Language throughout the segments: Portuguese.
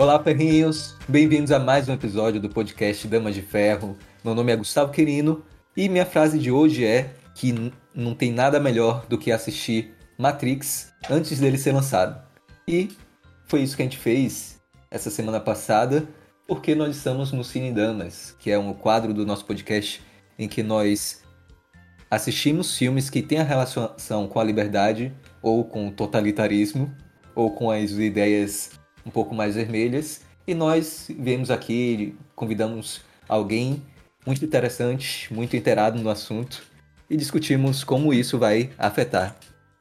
Olá, perrinhos! Bem-vindos a mais um episódio do podcast Damas de Ferro. Meu nome é Gustavo Quirino e minha frase de hoje é que não tem nada melhor do que assistir Matrix antes dele ser lançado. E foi isso que a gente fez essa semana passada, porque nós estamos no Cine Damas, que é um quadro do nosso podcast em que nós assistimos filmes que têm a relação com a liberdade ou com o totalitarismo ou com as ideias um pouco mais vermelhas e nós viemos aqui, convidamos alguém muito interessante, muito inteirado no assunto e discutimos como isso vai afetar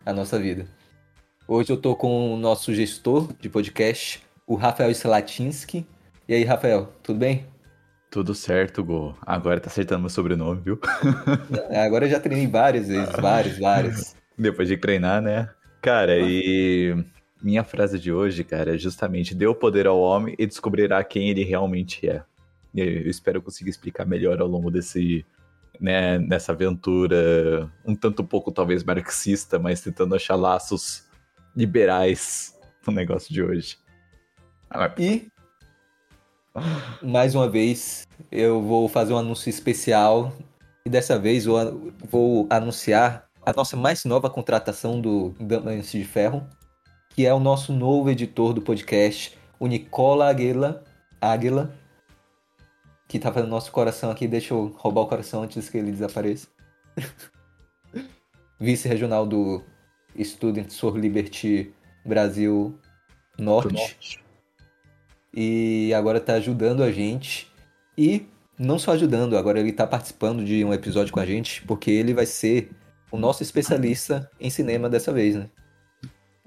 a nossa vida. Hoje eu tô com o nosso gestor de podcast, o Rafael Slatinsky. E aí, Rafael, tudo bem? Tudo certo, Go. Agora tá acertando meu sobrenome, viu? Agora eu já treinei várias vezes, várias, várias. Depois de treinar, né? Cara, e minha frase de hoje, cara, é justamente dê o poder ao homem e descobrirá quem ele realmente é. Eu espero conseguir explicar melhor ao longo desse, né, nessa aventura, um tanto pouco talvez marxista, mas tentando achar laços liberais no negócio de hoje. E mais uma vez eu vou fazer um anúncio especial e dessa vez eu vou anunciar a nossa mais nova contratação do Damas de Ferro, que é o nosso novo editor do podcast, o Nicola Aguila, Aguila que tá fazendo nosso coração aqui. Deixa eu roubar o coração antes que ele desapareça. Vice-regional do Students for Liberty Brasil Norte. Norte. E agora tá ajudando a gente. E não só ajudando, agora ele tá participando de um episódio com a gente, porque ele vai ser o nosso especialista em cinema dessa vez, né?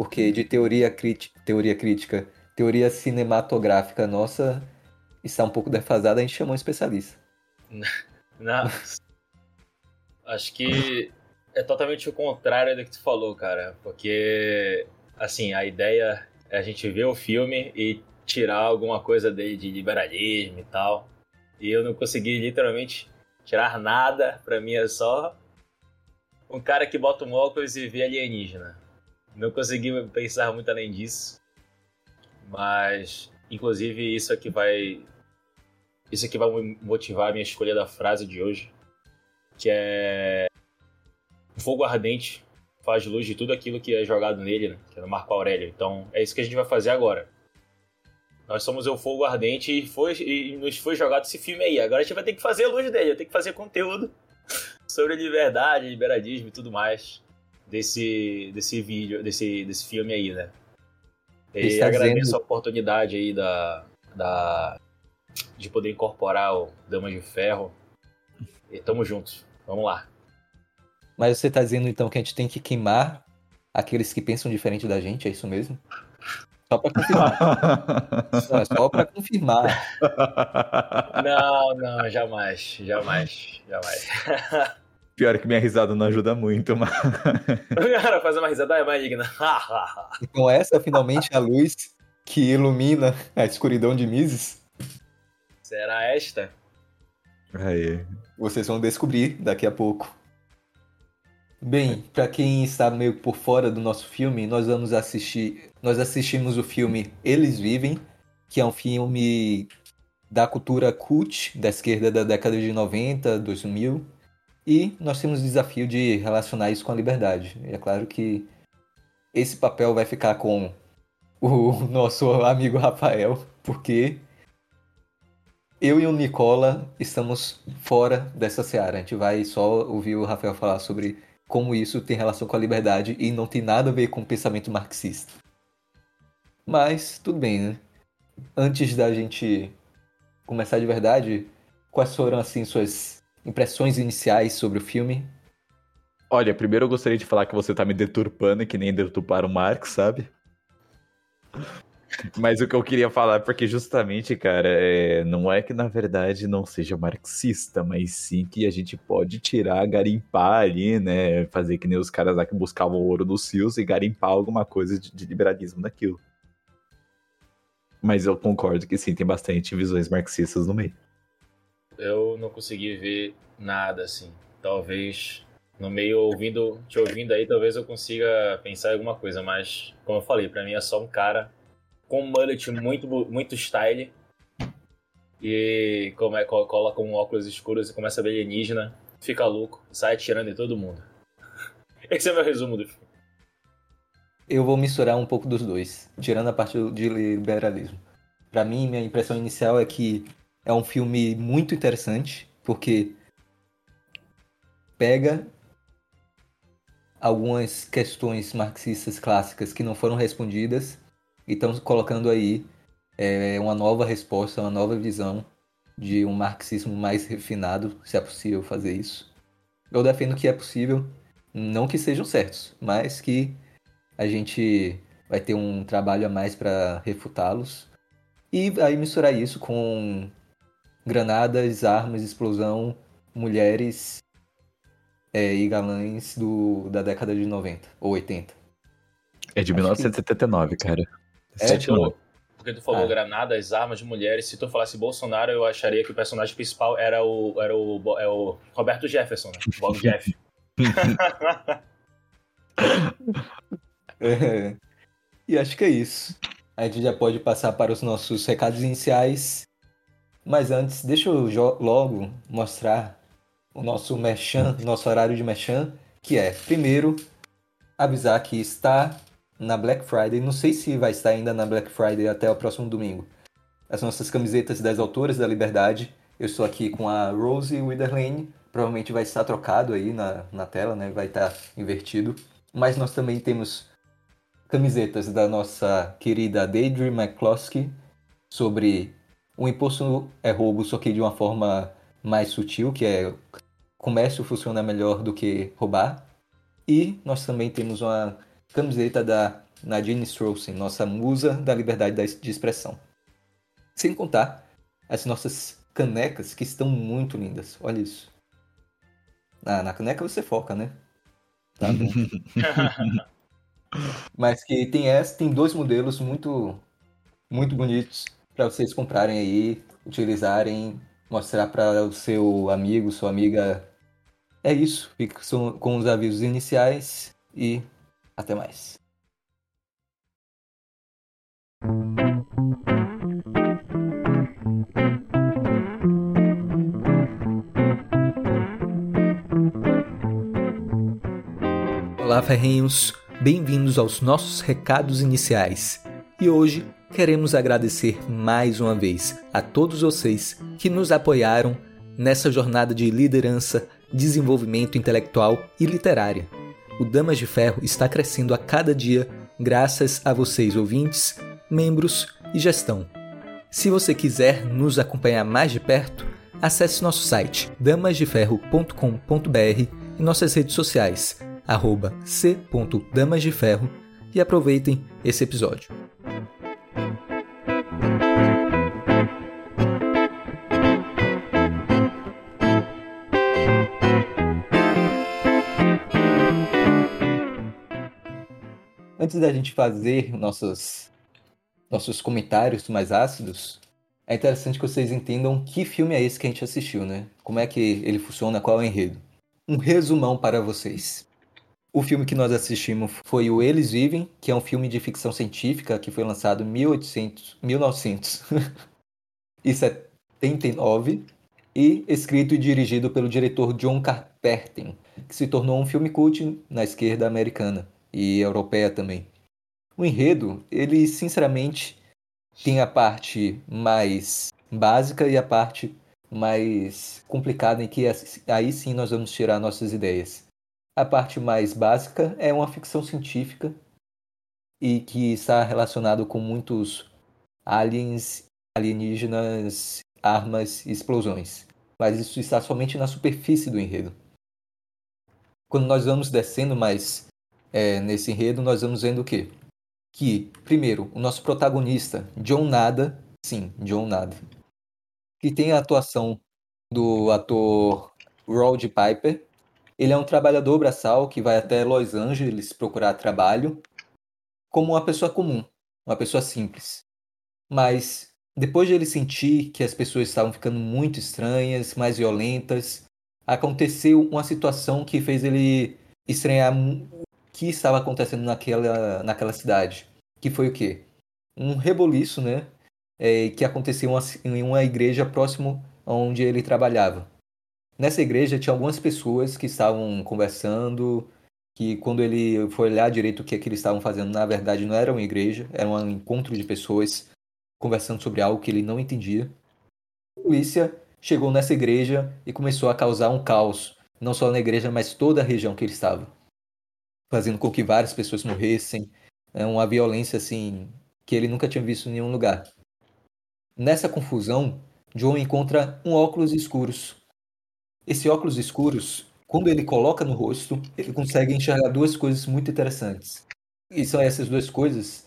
Porque de teoria, crítica, teoria crítica, teoria cinematográfica nossa, está um pouco defasada, a gente chamou um especialista. Não. Acho que é totalmente o contrário do que tu falou, cara. Porque, assim, a ideia é a gente ver o filme e tirar alguma coisa dele de liberalismo e tal. E eu não consegui literalmente tirar nada. Pra mim é só um cara que bota um óculos e vê alienígena. Não consegui pensar muito além disso. Mas, inclusive, isso aqui vai isso aqui vai motivar a minha escolha da frase de hoje, que é o fogo ardente faz luz de tudo aquilo que é jogado nele, né? que é no Marco Aurélio. Então é isso que a gente vai fazer agora. Nós somos o fogo ardente e, foi, e nos foi jogado esse filme aí. Agora a gente vai ter que fazer a luz dele, tem que fazer conteúdo sobre liberdade, liberalismo e tudo mais desse, desse vídeo, desse, desse filme aí, né? E Está agradeço dizendo... a oportunidade aí da, da de poder incorporar o Dama de Ferro. E tamo juntos. Vamos lá. Mas você tá dizendo então que a gente tem que queimar aqueles que pensam diferente da gente, é isso mesmo? Só pra confirmar. só, só pra confirmar. Não, não, jamais. Jamais. Jamais. Pior que minha risada não ajuda muito, mas. Cara, fazer uma risada é maligna. então essa finalmente é a luz que ilumina a escuridão de Mises? Será esta? Aí. Vocês vão descobrir daqui a pouco. Bem, para quem está meio por fora do nosso filme, nós vamos assistir. Nós assistimos o filme Eles Vivem, que é um filme da cultura cult da esquerda da década de 90, 2000. E nós temos o desafio de relacionar isso com a liberdade. E é claro que esse papel vai ficar com o nosso amigo Rafael, porque eu e o Nicola estamos fora dessa seara. A gente vai só ouvir o Rafael falar sobre como isso tem relação com a liberdade e não tem nada a ver com o pensamento marxista. Mas tudo bem, né? Antes da gente começar de verdade, quais foram assim suas impressões iniciais sobre o filme? Olha, primeiro eu gostaria de falar que você tá me deturpando, que nem deturparam Marx, sabe? Mas o que eu queria falar, porque justamente, cara, é, não é que na verdade não seja marxista, mas sim que a gente pode tirar, garimpar ali, né? Fazer que nem os caras lá que buscavam o ouro dos rios e garimpar alguma coisa de, de liberalismo daquilo. Mas eu concordo que sim, tem bastante visões marxistas no meio. Eu não consegui ver nada assim. Talvez no meio ouvindo, te ouvindo aí, talvez eu consiga pensar em alguma coisa, mas como eu falei, para mim é só um cara com um mullet muito, muito style. E come, coloca um óculos escuros e começa a ver alienígena, fica louco, sai atirando em todo mundo. Esse é meu resumo do filme. Eu vou misturar um pouco dos dois, tirando a parte de liberalismo. Para mim, minha impressão inicial é que é um filme muito interessante, porque pega algumas questões marxistas clássicas que não foram respondidas e estão colocando aí é, uma nova resposta, uma nova visão de um marxismo mais refinado, se é possível fazer isso. Eu defendo que é possível, não que sejam certos, mas que a gente vai ter um trabalho a mais para refutá-los. E aí misturar isso com granadas, armas, explosão, mulheres é, e galãs do, da década de 90 ou 80. É de Acho 1979, que... cara. É, 79. Porque tu falou ah. granadas, armas, mulheres. Se tu falasse Bolsonaro, eu acharia que o personagem principal era o, era o, é o Roberto Jefferson, né? Bob Jeff. é. E acho que é isso. A gente já pode passar para os nossos recados iniciais. Mas antes, deixa eu logo mostrar o nosso merchan, nosso horário de merchan, que é, primeiro, avisar que está na Black Friday, não sei se vai estar ainda na Black Friday até o próximo domingo. As nossas camisetas das autoras da liberdade, eu estou aqui com a Rose Witherlane, provavelmente vai estar trocado aí na, na tela, né? vai estar invertido. Mas nós também temos camisetas da nossa querida Deidre McCloskey sobre o imposto é roubo, só que de uma forma mais sutil, que é comércio funciona melhor do que roubar. E nós também temos uma camiseta da Nadine Strossen, nossa musa da liberdade de expressão. Sem contar as nossas canecas que estão muito lindas. Olha isso. Ah, na caneca você foca, né? Tá bom. Mas que tem essa, tem dois modelos muito muito bonitos para vocês comprarem aí, utilizarem, mostrar para o seu amigo, sua amiga. É isso. Fique com os avisos iniciais e até mais. Olá, ferrenhos! Bem-vindos aos nossos recados iniciais. E hoje queremos agradecer mais uma vez a todos vocês que nos apoiaram nessa jornada de liderança, desenvolvimento intelectual e literária o Damas de Ferro está crescendo a cada dia graças a vocês ouvintes, membros e gestão. Se você quiser nos acompanhar mais de perto, acesse nosso site damasdeferro.com.br e nossas redes sociais, arroba c.damasdeferro e aproveitem esse episódio. Antes da gente fazer nossos, nossos comentários mais ácidos, é interessante que vocês entendam que filme é esse que a gente assistiu, né? Como é que ele funciona, qual é o enredo. Um resumão para vocês. O filme que nós assistimos foi o Eles Vivem, que é um filme de ficção científica que foi lançado em 1800, 1979 e escrito e dirigido pelo diretor John Carpenter, que se tornou um filme cult na esquerda americana e europeia também. O enredo, ele sinceramente tem a parte mais básica e a parte mais complicada em que aí sim nós vamos tirar nossas ideias. A parte mais básica é uma ficção científica e que está relacionado com muitos aliens, alienígenas, armas e explosões. Mas isso está somente na superfície do enredo. Quando nós vamos descendo mais é, nesse enredo, nós vamos vendo o quê? Que, primeiro, o nosso protagonista, John Nada, sim, John Nada, que tem a atuação do ator Rod Piper. Ele é um trabalhador braçal que vai até Los Angeles procurar trabalho como uma pessoa comum, uma pessoa simples. Mas depois de ele sentir que as pessoas estavam ficando muito estranhas, mais violentas, aconteceu uma situação que fez ele estranhar que estava acontecendo naquela, naquela cidade. Que foi o quê? um reboliço, né? É, que aconteceu em uma igreja próximo onde ele trabalhava. Nessa igreja tinha algumas pessoas que estavam conversando, que quando ele foi olhar direito o que, é que eles estavam fazendo, na verdade não era uma igreja, era um encontro de pessoas conversando sobre algo que ele não entendia. A polícia chegou nessa igreja e começou a causar um caos, não só na igreja, mas toda a região que ele estava, fazendo com que várias pessoas morressem, é uma violência assim que ele nunca tinha visto em nenhum lugar. Nessa confusão, John encontra um óculos escuros. Esse óculos escuros, quando ele coloca no rosto, ele consegue enxergar duas coisas muito interessantes. E são essas duas coisas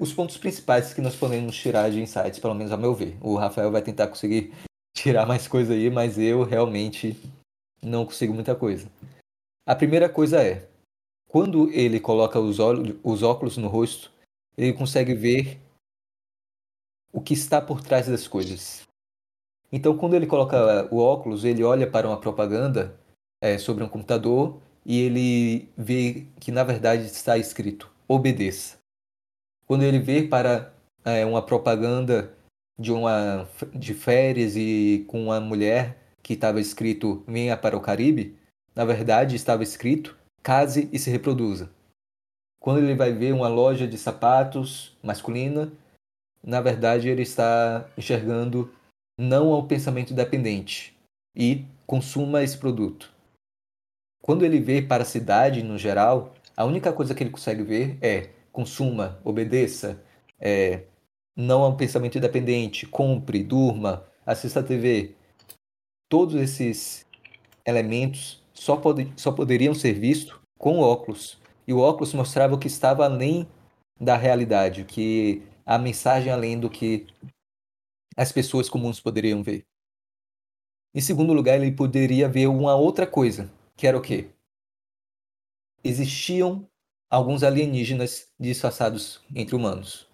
os pontos principais que nós podemos tirar de insights, pelo menos ao meu ver. O Rafael vai tentar conseguir tirar mais coisa aí, mas eu realmente não consigo muita coisa. A primeira coisa é, quando ele coloca os, os óculos no rosto, ele consegue ver o que está por trás das coisas. Então, quando ele coloca o óculos, ele olha para uma propaganda é, sobre um computador e ele vê que na verdade está escrito obedeça. Quando ele vê para é, uma propaganda de uma de férias e com uma mulher que estava escrito venha para o Caribe, na verdade estava escrito case e se reproduza. Quando ele vai ver uma loja de sapatos masculina, na verdade ele está enxergando não ao pensamento dependente e consuma esse produto. Quando ele vê para a cidade no geral, a única coisa que ele consegue ver é consuma, obedeça, é, não ao pensamento independente, compre, durma, assista a TV. Todos esses elementos só, só poderiam ser vistos com óculos. E o óculos mostrava o que estava além da realidade, que a mensagem além do que as pessoas comuns poderiam ver. Em segundo lugar, ele poderia ver uma outra coisa, que era o quê? Existiam alguns alienígenas disfarçados entre humanos.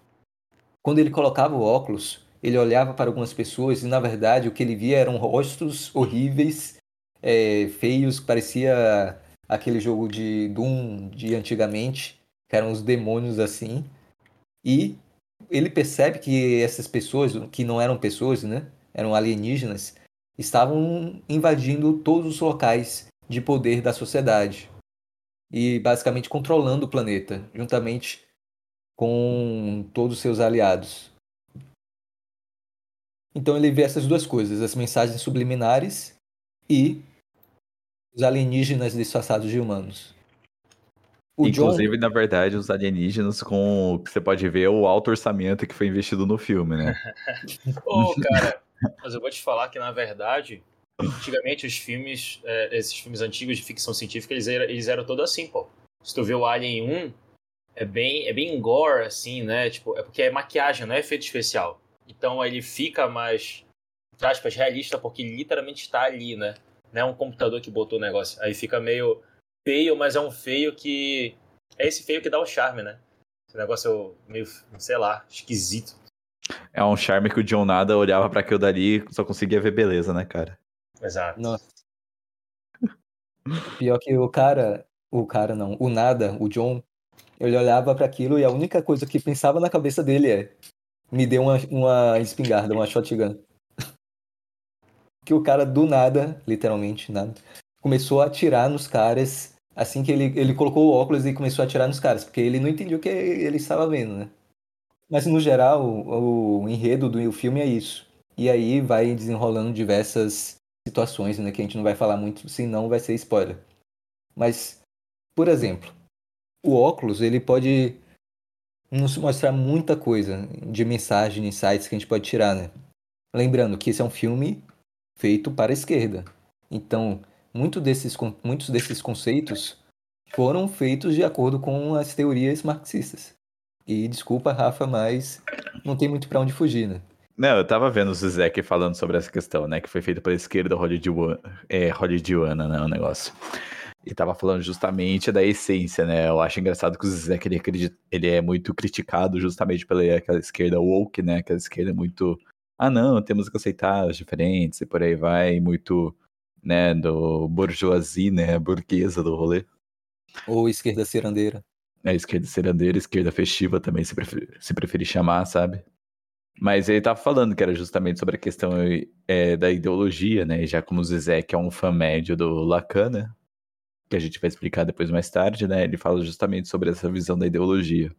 Quando ele colocava o óculos, ele olhava para algumas pessoas e, na verdade, o que ele via eram rostos horríveis, é, feios, parecia aquele jogo de Doom de antigamente, que eram os demônios assim. E ele percebe que essas pessoas, que não eram pessoas, né, eram alienígenas, estavam invadindo todos os locais de poder da sociedade e basicamente controlando o planeta, juntamente com todos os seus aliados. Então ele vê essas duas coisas, as mensagens subliminares e os alienígenas disfarçados de humanos. O Inclusive, John... na verdade, os alienígenas com o que você pode ver é o alto orçamento que foi investido no filme, né? Ô, oh, cara, mas eu vou te falar que, na verdade, antigamente os filmes, é, esses filmes antigos de ficção científica, eles, eram, eles eram todos assim, pô. Se tu vê o Alien 1, é bem, é bem gore, assim, né? Tipo, é porque é maquiagem, não é efeito especial. Então ele fica mais, entre aspas, realista, porque literalmente está ali, né? Não é um computador que botou o negócio. Aí fica meio feio, mas é um feio que. É esse feio que dá o charme, né? Esse negócio meio, sei lá, esquisito. É um charme que o John Nada olhava para aquilo dali e só conseguia ver beleza, né, cara? Exato. Nossa. Pior que o cara, o cara não, o Nada, o John, ele olhava para aquilo e a única coisa que pensava na cabeça dele é: me dê uma, uma espingarda, uma shotgun. Que o cara do nada, literalmente nada, começou a atirar nos caras assim que ele, ele colocou o óculos e começou a atirar nos caras, porque ele não entendia o que ele estava vendo, né? Mas no geral, o, o enredo do filme é isso. E aí vai desenrolando diversas situações, né, que a gente não vai falar muito, senão vai ser spoiler. Mas, por exemplo, o óculos, ele pode nos mostrar muita coisa de mensagem, insights que a gente pode tirar, né? Lembrando que esse é um filme feito para a esquerda. Então, muito desses, muitos desses conceitos foram feitos de acordo com as teorias marxistas. E desculpa, Rafa, mas não tem muito para onde fugir, né? Não, eu tava vendo o Zizek falando sobre essa questão, né? Que foi feito pela esquerda é, hollywoodiana né? O negócio. E tava falando justamente da essência, né? Eu acho engraçado que o Zizek, ele, ele é muito criticado justamente pela aquela esquerda woke, né? Aquela esquerda muito... Ah, não, temos que aceitar os diferentes e por aí vai. Muito né, do bourgeoisie, né, burguesa do rolê. Ou esquerda cirandeira. A esquerda serandeira, esquerda festiva também, se, prefer, se preferir chamar, sabe? Mas ele tava falando que era justamente sobre a questão é, da ideologia, né? Já como o Zizek é um fã médio do Lacan, né? Que a gente vai explicar depois mais tarde, né? Ele fala justamente sobre essa visão da ideologia.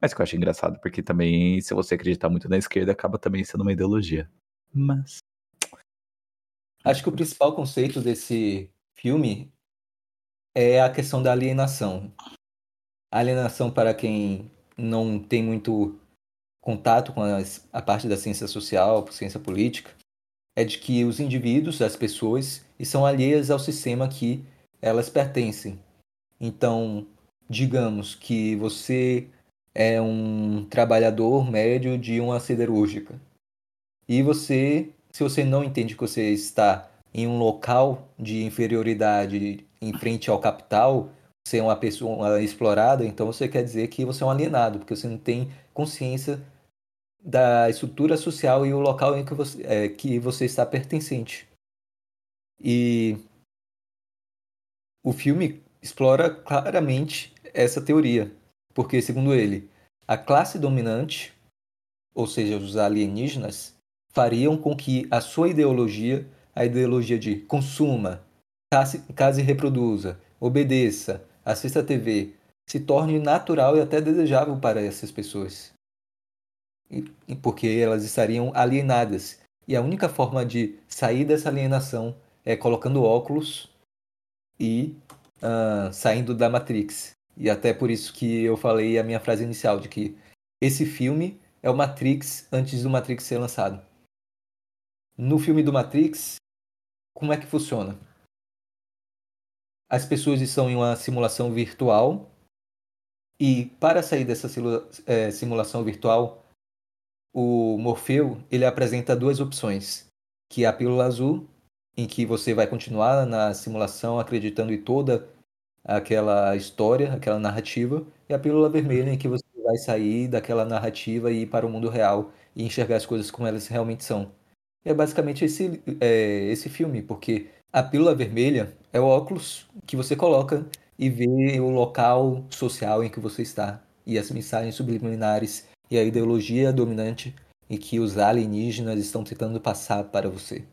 Mas que eu acho engraçado, porque também, se você acreditar muito na esquerda, acaba também sendo uma ideologia. Mas. Acho que o principal conceito desse filme é a questão da alienação. A alienação, para quem não tem muito contato com as, a parte da ciência social, ciência política, é de que os indivíduos, as pessoas, são alheias ao sistema que elas pertencem. Então, digamos que você é um trabalhador médio de uma siderúrgica. E você, se você não entende que você está em um local de inferioridade em frente ao capital, você é uma pessoa explorada, então você quer dizer que você é um alienado, porque você não tem consciência da estrutura social e o local em que você, é, que você está pertencente. E o filme explora claramente essa teoria, porque, segundo ele, a classe dominante, ou seja, os alienígenas, fariam com que a sua ideologia, a ideologia de consuma, case, case e reproduza, obedeça, assista a TV, se torne natural e até desejável para essas pessoas porque elas estariam alienadas. E a única forma de sair dessa alienação é colocando óculos e uh, saindo da Matrix. E até por isso que eu falei a minha frase inicial de que esse filme é o Matrix antes do Matrix ser lançado. No filme do Matrix, como é que funciona? As pessoas estão em uma simulação virtual e para sair dessa é, simulação virtual, o Morfeu ele apresenta duas opções, que é a pílula azul, em que você vai continuar na simulação acreditando em toda aquela história, aquela narrativa, e a pílula vermelha, em que você vai sair daquela narrativa e ir para o mundo real e enxergar as coisas como elas realmente são. E é basicamente esse, é, esse filme, porque a pílula vermelha é o óculos que você coloca e vê o local social em que você está e as mensagens subliminares e a ideologia dominante e que os alienígenas estão tentando passar para você.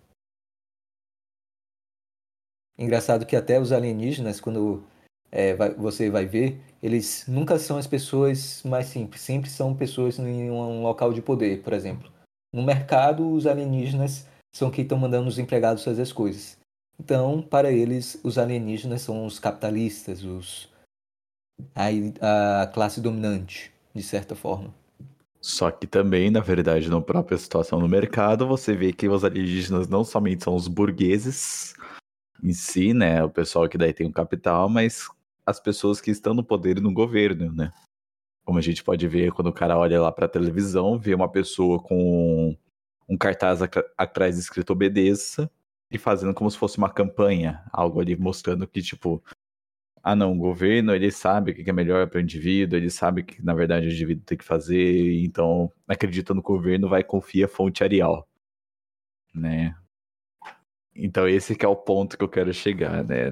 Engraçado que até os alienígenas, quando é, vai, você vai ver, eles nunca são as pessoas mais simples, sempre são pessoas em um local de poder, por exemplo. No mercado, os alienígenas são quem estão mandando os empregados fazer as coisas. Então, para eles, os alienígenas são os capitalistas, os a, a classe dominante, de certa forma. Só que também, na verdade, na própria situação no mercado, você vê que os alienígenas não somente são os burgueses em si, né? O pessoal que daí tem o capital, mas as pessoas que estão no poder e no governo, né? Como a gente pode ver quando o cara olha lá pra televisão, vê uma pessoa com um cartaz atrás escrito obedeça e fazendo como se fosse uma campanha, algo ali mostrando que, tipo, ah não, o governo ele sabe o que é melhor para o indivíduo, ele sabe que na verdade o indivíduo tem que fazer, então acredita no governo, vai confiar fonte Arial, né? Então esse que é o ponto que eu quero chegar, né?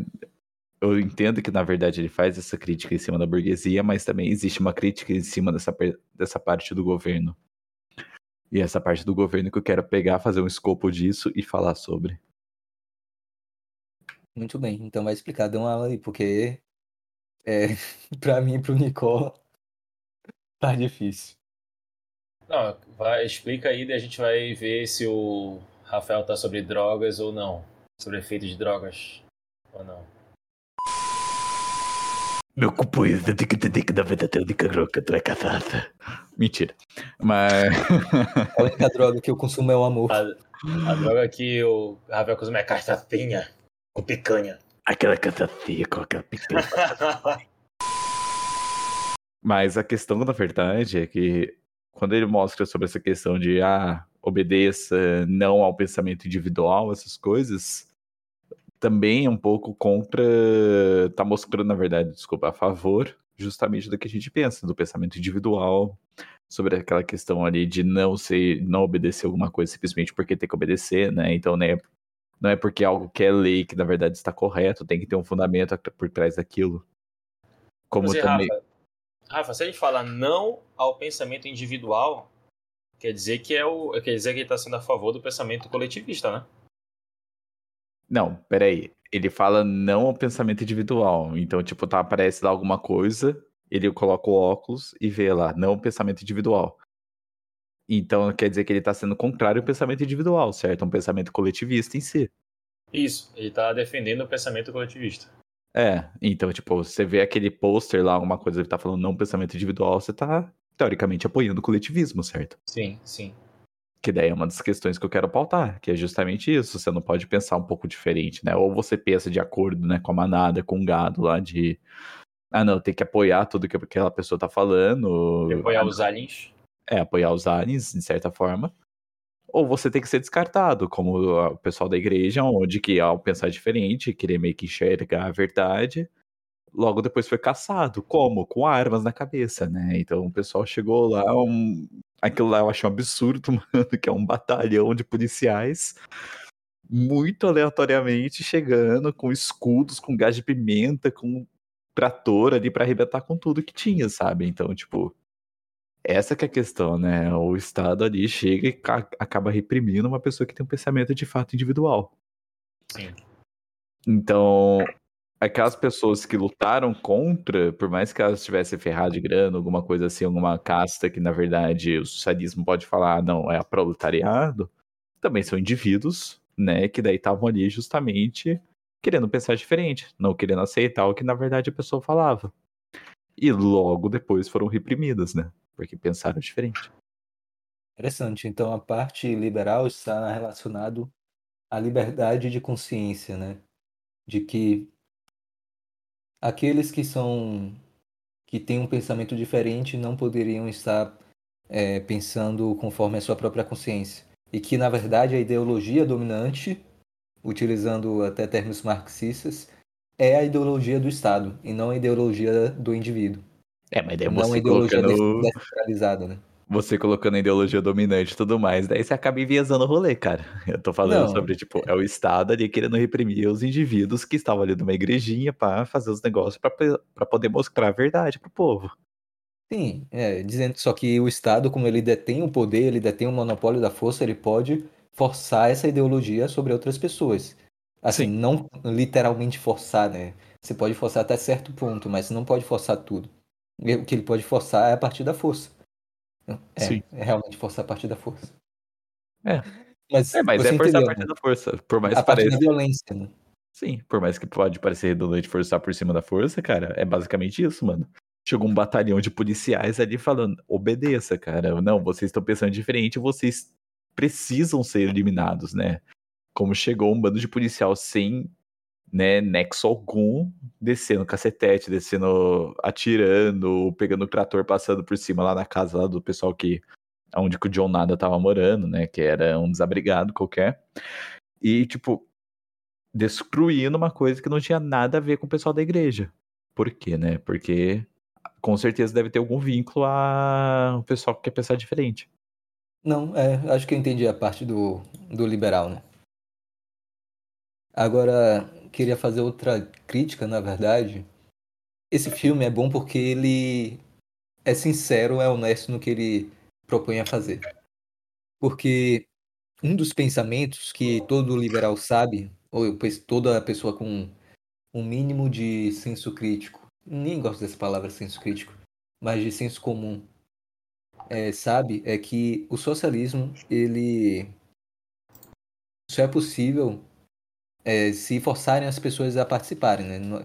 Eu entendo que na verdade ele faz essa crítica em cima da burguesia, mas também existe uma crítica em cima dessa, dessa parte do governo. E essa parte do governo que eu quero pegar, fazer um escopo disso e falar sobre. Muito bem, então vai explicar, dê uma aula aí, porque é, pra mim e pro Nicola, tá difícil. Não, vai, explica aí, daí a gente vai ver se o Rafael tá sobre drogas ou não. Sobre efeito de drogas ou não. Meu companheiro, tem que entender que na verdade a única droga tu é casada. Mentira. Mas. A única droga que eu consumo é o amor. A, a droga que o Rafael consome é cachaçinha com picanha. Aquela cantacia com aquela picanha. Mas a questão, na verdade, é que quando ele mostra sobre essa questão de ah, obedeça não ao pensamento individual, essas coisas, também é um pouco contra. tá mostrando, na verdade, desculpa, a favor justamente do que a gente pensa, do pensamento individual, sobre aquela questão ali de não ser, não obedecer alguma coisa simplesmente porque tem que obedecer, né? Então, né, não é porque algo que é lei que na verdade está correto, tem que ter um fundamento por trás daquilo. Como Você, também. Rafa, Rafa, se a gente fala não ao pensamento individual, quer dizer que é o. Quer dizer que ele está sendo a favor do pensamento coletivista, né? Não, peraí. Ele fala não ao pensamento individual. Então, tipo, tá, aparece lá alguma coisa, ele coloca o óculos e vê lá, não ao pensamento individual. Então, quer dizer que ele tá sendo contrário ao pensamento individual, certo? Um pensamento coletivista em si. Isso, ele tá defendendo o pensamento coletivista. É, então, tipo, você vê aquele pôster lá, alguma coisa que tá falando não pensamento individual, você tá, teoricamente, apoiando o coletivismo, certo? Sim, sim. Que daí é uma das questões que eu quero pautar, que é justamente isso. Você não pode pensar um pouco diferente, né? Ou você pensa de acordo né, com a manada, com o gado lá de. Ah, não, tem que apoiar tudo que aquela pessoa tá falando. E apoiar os aliens. É, apoiar os aliens, de certa forma. Ou você tem que ser descartado, como o pessoal da igreja, onde que ao pensar diferente, querer meio que enxergar a verdade, logo depois foi caçado. Como? Com armas na cabeça, né? Então o pessoal chegou lá, um, Aquilo lá eu acho um absurdo, mano, que é um batalhão de policiais muito aleatoriamente chegando com escudos, com gás de pimenta, com trator ali para arrebentar com tudo que tinha, sabe? Então, tipo, essa que é a questão, né? O Estado ali chega e acaba reprimindo uma pessoa que tem um pensamento de fato individual. Sim. Então, aquelas pessoas que lutaram contra, por mais que elas tivessem ferrado de grana, alguma coisa assim, alguma casta que na verdade o socialismo pode falar, não, é proletariado, também são indivíduos, né, que daí estavam ali justamente querendo pensar diferente, não querendo aceitar o que na verdade a pessoa falava. E logo depois foram reprimidas, né, porque pensaram diferente. Interessante. Então a parte liberal está relacionado à liberdade de consciência, né? De que aqueles que são que têm um pensamento diferente não poderiam estar é, pensando conforme a sua própria consciência e que na verdade a ideologia dominante, utilizando até termos marxistas, é a ideologia do Estado e não a ideologia do indivíduo. É, mas daí não você a ideologia colocando... descentralizada, né? Você colocando a ideologia dominante e tudo mais, daí você acaba enviesando o rolê, cara. Eu tô falando Não. sobre, tipo, é o Estado ali querendo reprimir os indivíduos que estavam ali numa igrejinha pra fazer os negócios pra, pra poder mostrar a verdade pro povo. Sim, é, dizendo só que o Estado, como ele detém o poder, ele detém o monopólio da força, ele pode forçar essa ideologia sobre outras pessoas. Assim, Sim. não literalmente forçar, né? Você pode forçar até certo ponto, mas não pode forçar tudo. O que ele pode forçar é a partir da força. É, Sim. é realmente forçar a partir da força. É. Mas, É, mas é forçar a partir né? da força. Por mais a que partir da pareça. violência, né? Sim, por mais que pode parecer redundante forçar por cima da força, cara, é basicamente isso, mano. Chegou um batalhão de policiais ali falando, obedeça, cara. Não, vocês estão pensando diferente, vocês precisam ser eliminados, né? Como chegou um bando de policial sem né, nexo algum, descendo cacetete, descendo, atirando, pegando o trator, passando por cima lá na casa lá do pessoal que onde que o John Nada tava morando, né, que era um desabrigado qualquer. E tipo destruindo uma coisa que não tinha nada a ver com o pessoal da igreja. Por quê, né? Porque com certeza deve ter algum vínculo a o pessoal que quer pensar diferente. Não, é, acho que eu entendi a parte do, do liberal, né? Agora, queria fazer outra crítica, na verdade. Esse filme é bom porque ele é sincero, é honesto no que ele propõe a fazer. Porque um dos pensamentos que todo liberal sabe, ou toda pessoa com um mínimo de senso crítico, nem gosto dessa palavra senso crítico, mas de senso comum, é, sabe, é que o socialismo, ele só é possível é, se forçarem as pessoas a participarem, né? Não,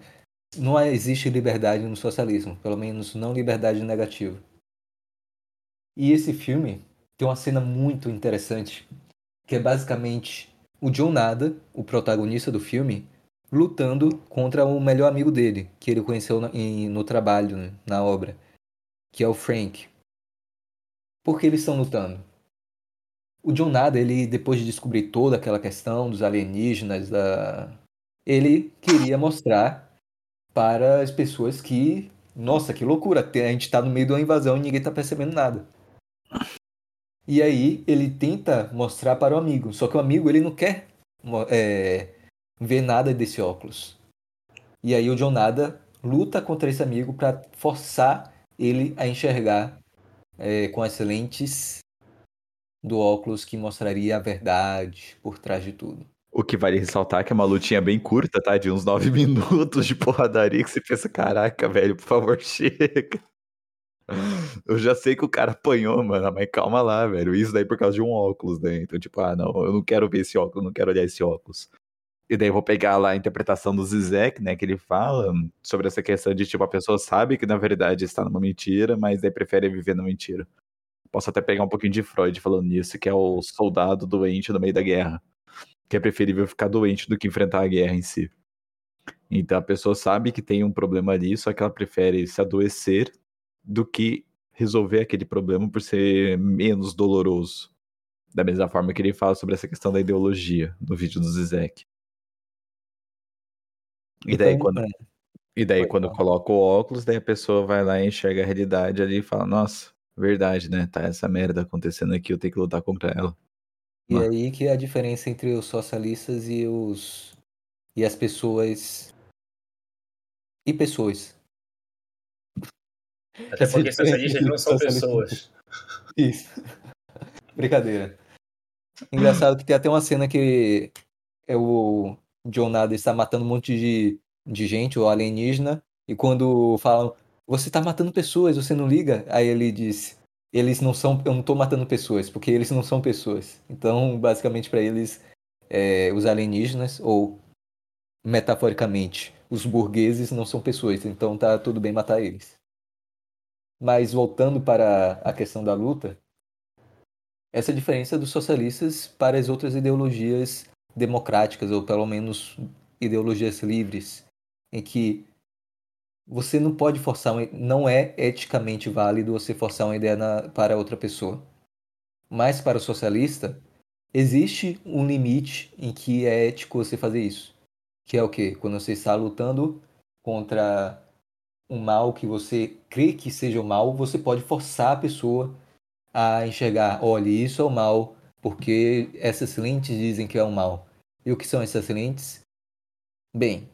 não existe liberdade no socialismo, pelo menos não liberdade negativa. E esse filme tem uma cena muito interessante, que é basicamente o John Nada, o protagonista do filme, lutando contra o melhor amigo dele, que ele conheceu no, em, no trabalho, né, na obra, que é o Frank. Por que eles estão lutando? O John Nada, ele depois de descobrir toda aquela questão dos alienígenas, da... ele queria mostrar para as pessoas que, nossa, que loucura, a gente está no meio de uma invasão e ninguém está percebendo nada. E aí ele tenta mostrar para o amigo, só que o amigo ele não quer é, ver nada desse óculos. E aí o John Nada luta contra esse amigo para forçar ele a enxergar é, com as lentes do óculos que mostraria a verdade por trás de tudo. O que vale ressaltar é que é uma lutinha bem curta, tá? De uns nove minutos de porradaria que você pensa, caraca, velho, por favor, chega. Eu já sei que o cara apanhou, mano, mas calma lá, velho. Isso daí por causa de um óculos, né? Então, tipo, ah, não, eu não quero ver esse óculos, não quero olhar esse óculos. E daí eu vou pegar lá a interpretação do Zizek, né, que ele fala sobre essa questão de, tipo, a pessoa sabe que na verdade está numa mentira, mas daí prefere viver na mentira. Posso até pegar um pouquinho de Freud falando nisso, que é o soldado doente no meio da guerra. Que é preferível ficar doente do que enfrentar a guerra em si. Então a pessoa sabe que tem um problema ali, só que ela prefere se adoecer do que resolver aquele problema por ser menos doloroso. Da mesma forma que ele fala sobre essa questão da ideologia no vídeo do Zizek. E daí Então, quando, é, e daí quando coloca o óculos, daí a pessoa vai lá e enxerga a realidade ali e fala, nossa, verdade, né? Tá essa merda acontecendo aqui, eu tenho que lutar contra ela. E aí que é a diferença entre os socialistas e os e as pessoas e pessoas. Até porque socialistas não são pessoas. Isso. Brincadeira. Engraçado que tem até uma cena que é o John Nada está matando um monte de, de gente, o alienígena, e quando falam, você tá matando pessoas, você não liga? Aí ele diz, eles não são, eu não tô matando pessoas, porque eles não são pessoas. Então, basicamente para eles, é, os alienígenas, ou metaforicamente, os burgueses não são pessoas, então tá tudo bem matar eles. Mas voltando para a questão da luta, essa diferença dos socialistas para as outras ideologias democráticas, ou pelo menos ideologias livres, em que você não pode forçar, uma, não é eticamente válido você forçar uma ideia na, para outra pessoa. Mas para o socialista, existe um limite em que é ético você fazer isso. Que é o quê? Quando você está lutando contra um mal que você crê que seja o mal, você pode forçar a pessoa a enxergar, olha, isso é o mal, porque essas lentes dizem que é o mal. E o que são essas lentes? Bem,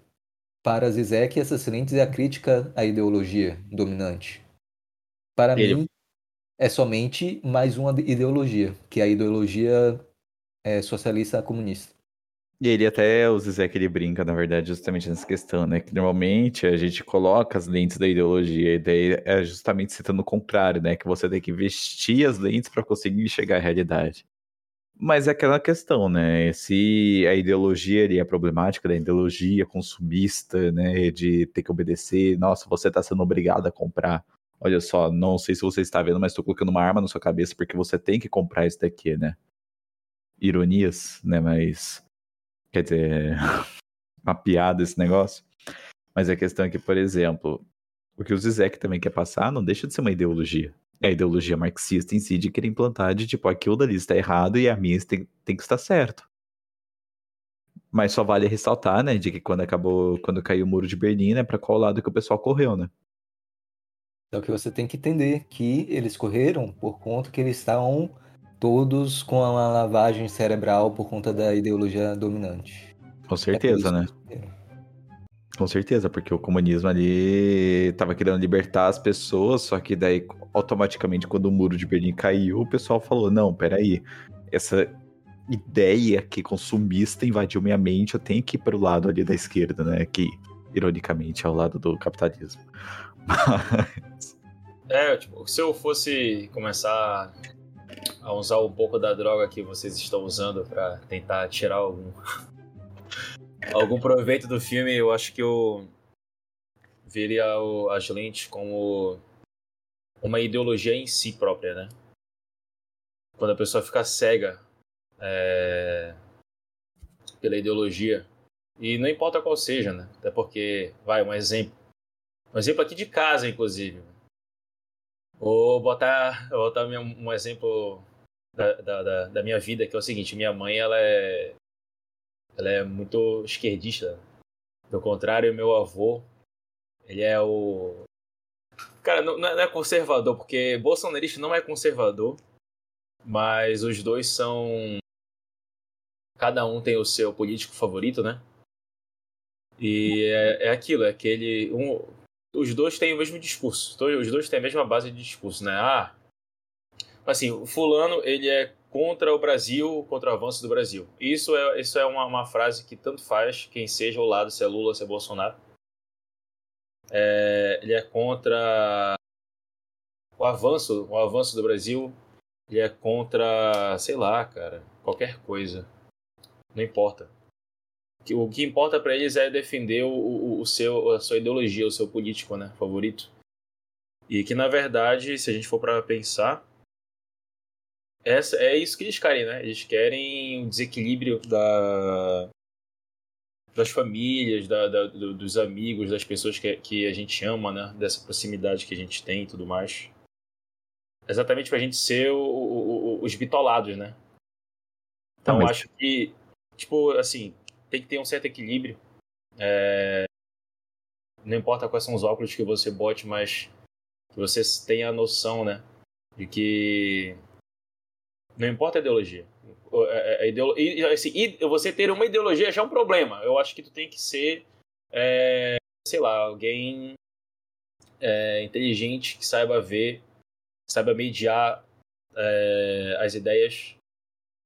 para Zizek, essas lentes é a crítica à ideologia dominante. Para Ele- mim, é somente mais uma ideologia, que é a ideologia é, socialista comunista. E ele até, o Zizek, ele brinca, na verdade, justamente nessa questão, né? Que normalmente a gente coloca as lentes da ideologia, e daí é justamente citando o contrário, né? Que você tem que vestir as lentes para conseguir enxergar a realidade. Mas é aquela questão, né? Se a ideologia ali é problemática, da ideologia consumista, né? De ter que obedecer, nossa, você tá sendo obrigado a comprar. Olha só, não sei se você está vendo, mas estou colocando uma arma na sua cabeça porque você tem que comprar isso daqui, né? Ironias, né? Mas. Quer dizer, uma piada esse negócio. Mas a questão é que, por exemplo, o que o Zizek também quer passar não deixa de ser uma ideologia. É a ideologia marxista em si de querer implantar de tipo, aquilo dali está errado e a minha tem, tem que estar certo. Mas só vale ressaltar, né, de que quando acabou, quando caiu o muro de Berlim, né, para qual lado que o pessoal correu, né? Só que você tem que entender que eles correram por conta que eles estavam todos com uma lavagem cerebral por conta da ideologia dominante. Com É certeza, por né? Com certeza, porque o comunismo ali tava querendo libertar as pessoas, só que daí automaticamente quando o muro de Berlim caiu, o pessoal falou: "Não, peraí, essa ideia que consumista invadiu minha mente, eu tenho que ir pro lado ali da esquerda, né, que ironicamente é o lado do capitalismo". Mas É, tipo, se eu fosse começar a usar um pouco da droga que vocês estão usando pra tentar tirar algum algum proveito do filme, eu acho que eu veria as lentes como uma ideologia em si própria, né? Quando a pessoa fica cega é, pela ideologia, e não importa qual seja, né? Até porque, vai, um exemplo. Um exemplo aqui de casa, inclusive. Vou botar, vou botar um exemplo da, da- da minha vida, que é o seguinte: minha mãe ela é, ela é muito esquerdista. Do contrário, meu avô, ele é o. Cara, não, não é conservador, porque bolsonarista não é conservador, mas os dois são. Cada um tem o seu político favorito, né? E é, é aquilo, é aquele. Um, os dois têm o mesmo discurso. Os dois têm a mesma base de discurso, né? Ah, assim, o fulano, ele é contra o Brasil, contra o avanço do Brasil. Isso é, isso é uma, uma frase que tanto faz quem seja o lado, se é Lula, se é Bolsonaro. É, ele é contra o avanço, o avanço do Brasil. Ele é contra, sei lá, cara, qualquer coisa. Não importa. O que importa para eles é defender o, o, o, seu, a sua ideologia, o seu político, né, favorito. E que na verdade, se a gente for para pensar, essa, é isso que eles querem, né? Eles querem o desequilíbrio da, das famílias, da, da, dos amigos, das pessoas que, que a gente ama, né? Dessa proximidade que a gente tem e tudo mais. Exatamente pra gente ser o, o, os bitolados, né? Então, mas... acho que, tipo, assim, tem que ter um certo equilíbrio. É... Não importa quais são os óculos que você bote, mas que você tenha a noção, né? De que não importa a ideologia. A, a ideologia assim, você ter uma ideologia já é um problema. Eu acho que tu tem que ser, é, sei lá, alguém é, inteligente que saiba ver, saiba mediar é, as ideias,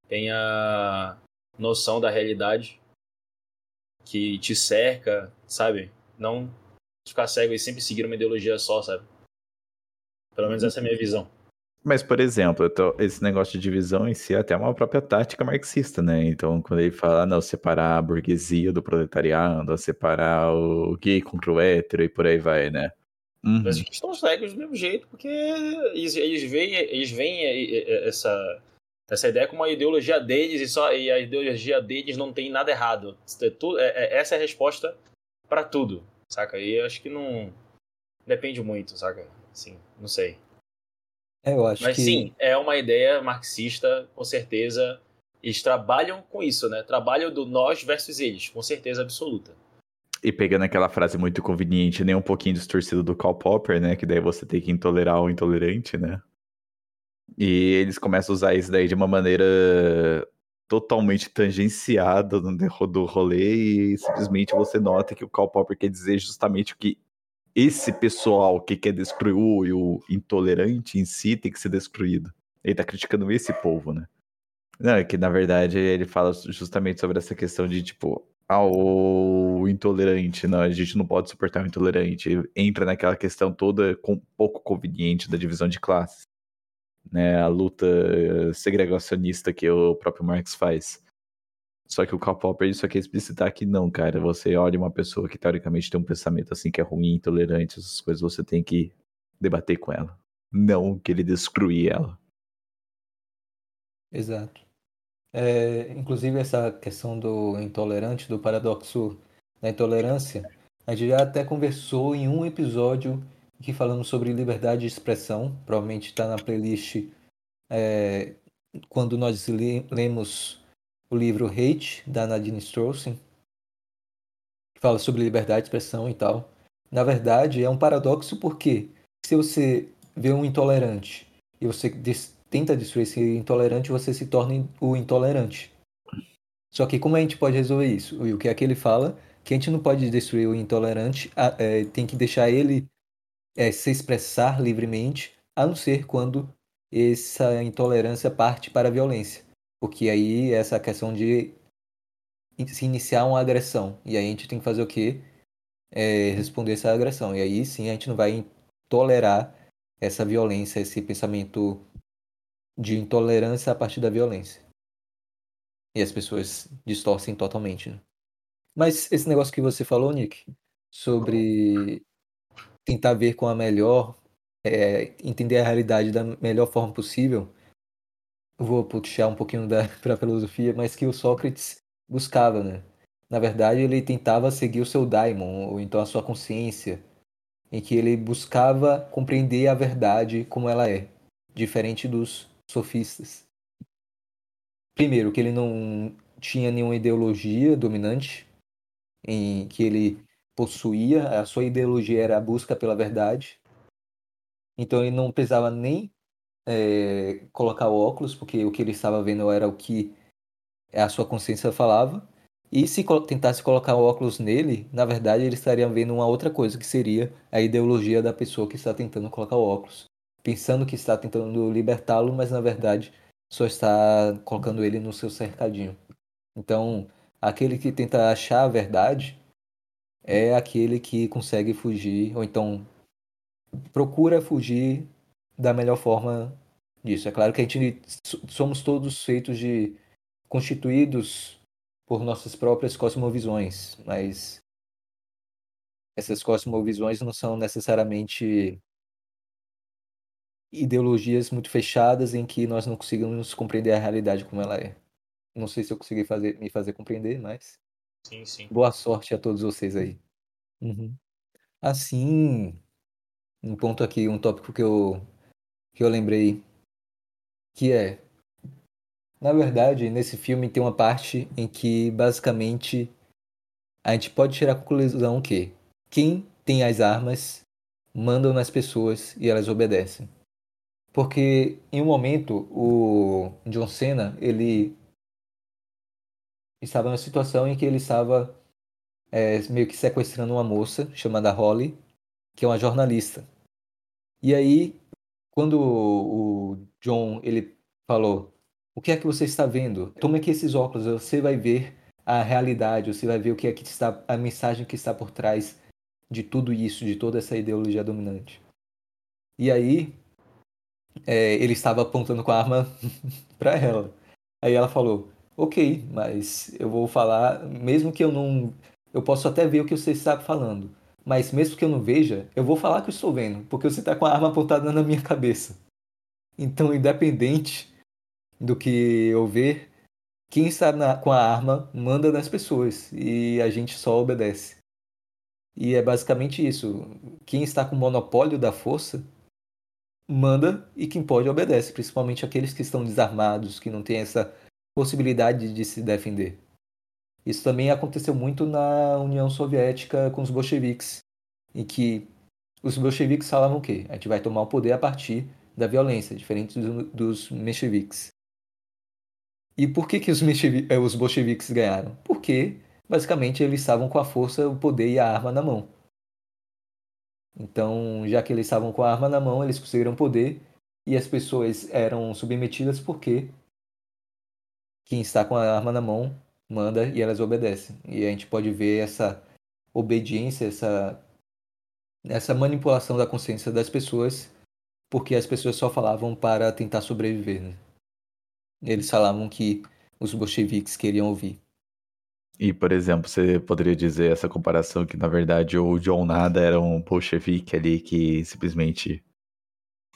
tenha noção da realidade que te cerca, sabe? Não ficar cego e sempre seguir uma ideologia só, sabe? Pelo menos essa é a minha visão. Mas, por exemplo, tô, esse negócio de divisão em si é até uma própria tática marxista, né? Então, quando ele fala, não, separar a burguesia do proletariado, separar o gay contra o hétero e por aí vai, né? Uhum. Mas eles estão cegos do mesmo jeito, porque eles, eles veem, eles veem essa, essa ideia como uma ideologia deles e, só, e a ideologia deles não tem nada errado. É, é, essa é a resposta para tudo, saca? E eu acho que não depende muito, saca? Sim, não sei. É, eu acho Mas que... sim, é uma ideia marxista, com certeza. Eles trabalham com isso, né? Trabalham do nós versus eles, com certeza absoluta. E pegando aquela frase muito conveniente, nem um pouquinho distorcida do Karl Popper, né? Que daí você tem que intolerar o intolerante, né? E eles começam a usar isso daí de uma maneira totalmente tangenciada do rolê e simplesmente você nota que o Karl Popper quer dizer justamente o que esse pessoal que quer destruir o, intolerante em si tem que ser destruído. Ele tá criticando esse povo, né? Não, é que na verdade ele fala justamente sobre essa questão de tipo, ah, o intolerante, não, a gente não pode suportar o intolerante. Entra naquela questão toda com pouco conveniente da divisão de classes, né? A luta segregacionista que o próprio Marx faz. Só que o Karl ele só quer explicitar que não, cara. Você olha uma pessoa que teoricamente tem um pensamento assim que é ruim, intolerante, essas coisas, você tem que debater com ela. Não que ele destruir ela. Exato. É, inclusive essa questão do intolerante, do paradoxo da intolerância, a gente já até conversou em um episódio que falamos sobre liberdade de expressão. Provavelmente está na playlist é, quando nós lemos o livro Hate, da Nadine Strossen, que fala sobre liberdade de expressão e tal. Na verdade, é um paradoxo porque se você vê um intolerante e você tenta destruir esse intolerante, você se torna o intolerante. Só que como a gente pode resolver isso? E o que é que ele fala? Que a gente não pode destruir o intolerante, é, tem que deixar ele é, se expressar livremente, a não ser quando essa intolerância parte para a violência. Porque aí essa questão de se iniciar uma agressão. E aí a gente tem que fazer o quê? É, responder essa agressão. E aí sim a gente não vai tolerar essa violência, esse pensamento de intolerância a partir da violência. E as pessoas distorcem totalmente. Né? Mas esse negócio que você falou, Nick, sobre tentar ver com a melhor, é, entender a realidade da melhor forma possível, vou puxar um pouquinho para a filosofia, mas que o Sócrates buscava, né? Na verdade, ele tentava seguir o seu daimon, ou então a sua consciência, em que ele buscava compreender a verdade como ela é, diferente dos sofistas. Primeiro, que ele não tinha nenhuma ideologia dominante, em que ele possuía, a sua ideologia era a busca pela verdade. Então ele não precisava nem é, colocar o óculos, porque o que ele estava vendo era o que a sua consciência falava. E se tentasse colocar o óculos nele, na verdade ele estaria vendo uma outra coisa, que seria a ideologia da pessoa que está tentando colocar o óculos. Pensando que está tentando libertá-lo, mas na verdade só está colocando ele no seu cercadinho. Então, aquele que tenta achar a verdade é aquele que consegue fugir, ou então procura fugir da melhor forma disso. É claro que a gente somos todos feitos de constituídos por nossas próprias cosmovisões, mas essas cosmovisões não são necessariamente ideologias muito fechadas em que nós não conseguimos compreender a realidade como ela é. Não sei se eu consegui fazer, me fazer compreender, mas. Sim, sim. Boa sorte a todos vocês aí. Uhum. Assim, um ponto aqui, um tópico que eu, que eu lembrei, que é na verdade, nesse filme tem uma parte em que basicamente a gente pode tirar a conclusão que quem tem as armas mandam nas pessoas e elas obedecem. Porque em um momento o John Cena, ele estava numa situação em que ele estava é, meio que sequestrando uma moça chamada Holly, que é uma jornalista. E aí, quando o John ele falou o que é que você está vendo? Tome aqui esses óculos, você vai ver a realidade, você vai ver o que é que está a mensagem que está por trás de tudo isso, de toda essa ideologia dominante. E aí é, ele estava apontando com a arma para ela. Aí ela falou: "OK, mas eu vou falar, mesmo que eu não, eu posso até ver o que você está falando, mas mesmo que eu não veja, eu vou falar que eu estou vendo, porque você está com a arma apontada na minha cabeça. Então, independente do que eu ver, quem está na, com a arma manda nas pessoas e a gente só obedece. E é basicamente isso. Quem está com o monopólio da força manda e quem pode obedece, principalmente aqueles que estão desarmados, que não têm essa possibilidade de se defender. Isso também aconteceu muito na União Soviética com os bolcheviques, em que os bolcheviques falavam o quê? A gente vai tomar o poder a partir da violência, diferente dos mencheviques. E por que, que os, eh, os bolcheviques ganharam? Porque, basicamente, eles estavam com a força, o poder e a arma na mão. Então, já que eles estavam com a arma na mão, eles conseguiram poder e as pessoas eram submetidas porque quem está com a arma na mão manda e elas obedecem. E a gente pode ver essa obediência, essa, essa manipulação da consciência das pessoas porque as pessoas só falavam para tentar sobreviver. Né? Eles falavam que os bolcheviques queriam ouvir. E, por exemplo, você poderia dizer essa comparação que, na verdade, o John Nada era um bolchevique ali que simplesmente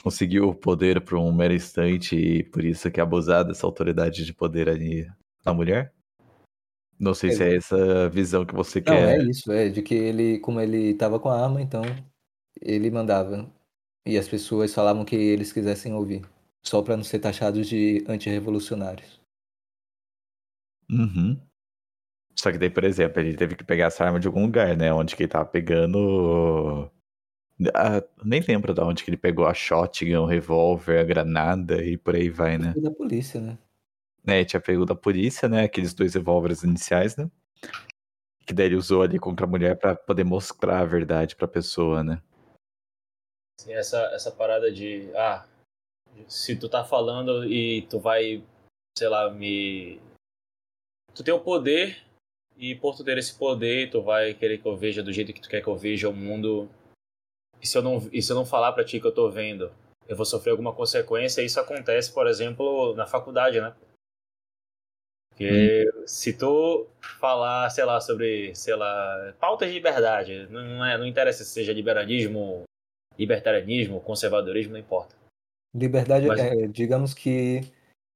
conseguiu o poder por um mero instante e por isso que abusar dessa autoridade de poder ali na mulher? Não sei é, se é essa visão que você não, quer. Não, é isso, é de que ele, como ele estava com a arma, então ele mandava. E as pessoas falavam que eles quisessem ouvir só para não ser taxados de antirrevolucionários. Uhum. Só que daí, por exemplo, ele teve que pegar essa arma de algum lugar, né? Onde que ele tava pegando. Ah, nem lembro de onde que ele pegou a shotgun, o revólver, a granada e por aí vai, né? da polícia, né? É, tinha pego da polícia, né? Aqueles dois revólveres iniciais, né? Que daí ele usou ali contra a mulher para poder mostrar a verdade pra pessoa, né? Sim, essa, essa parada de. Ah, se tu tá falando e tu vai, sei lá, me. Tu tem o poder e por tu ter esse poder, tu vai querer que eu veja do jeito que tu quer que eu veja o mundo. E se eu não, e se eu não falar pra ti que eu tô vendo, eu vou sofrer alguma consequência. Isso acontece, por exemplo, na faculdade, né? Porque hum. se tu falar, sei lá, sobre, sei lá, pautas de liberdade, não, é, não interessa se seja liberalismo, libertarianismo, conservadorismo, não importa. Liberdade Mas... é, digamos que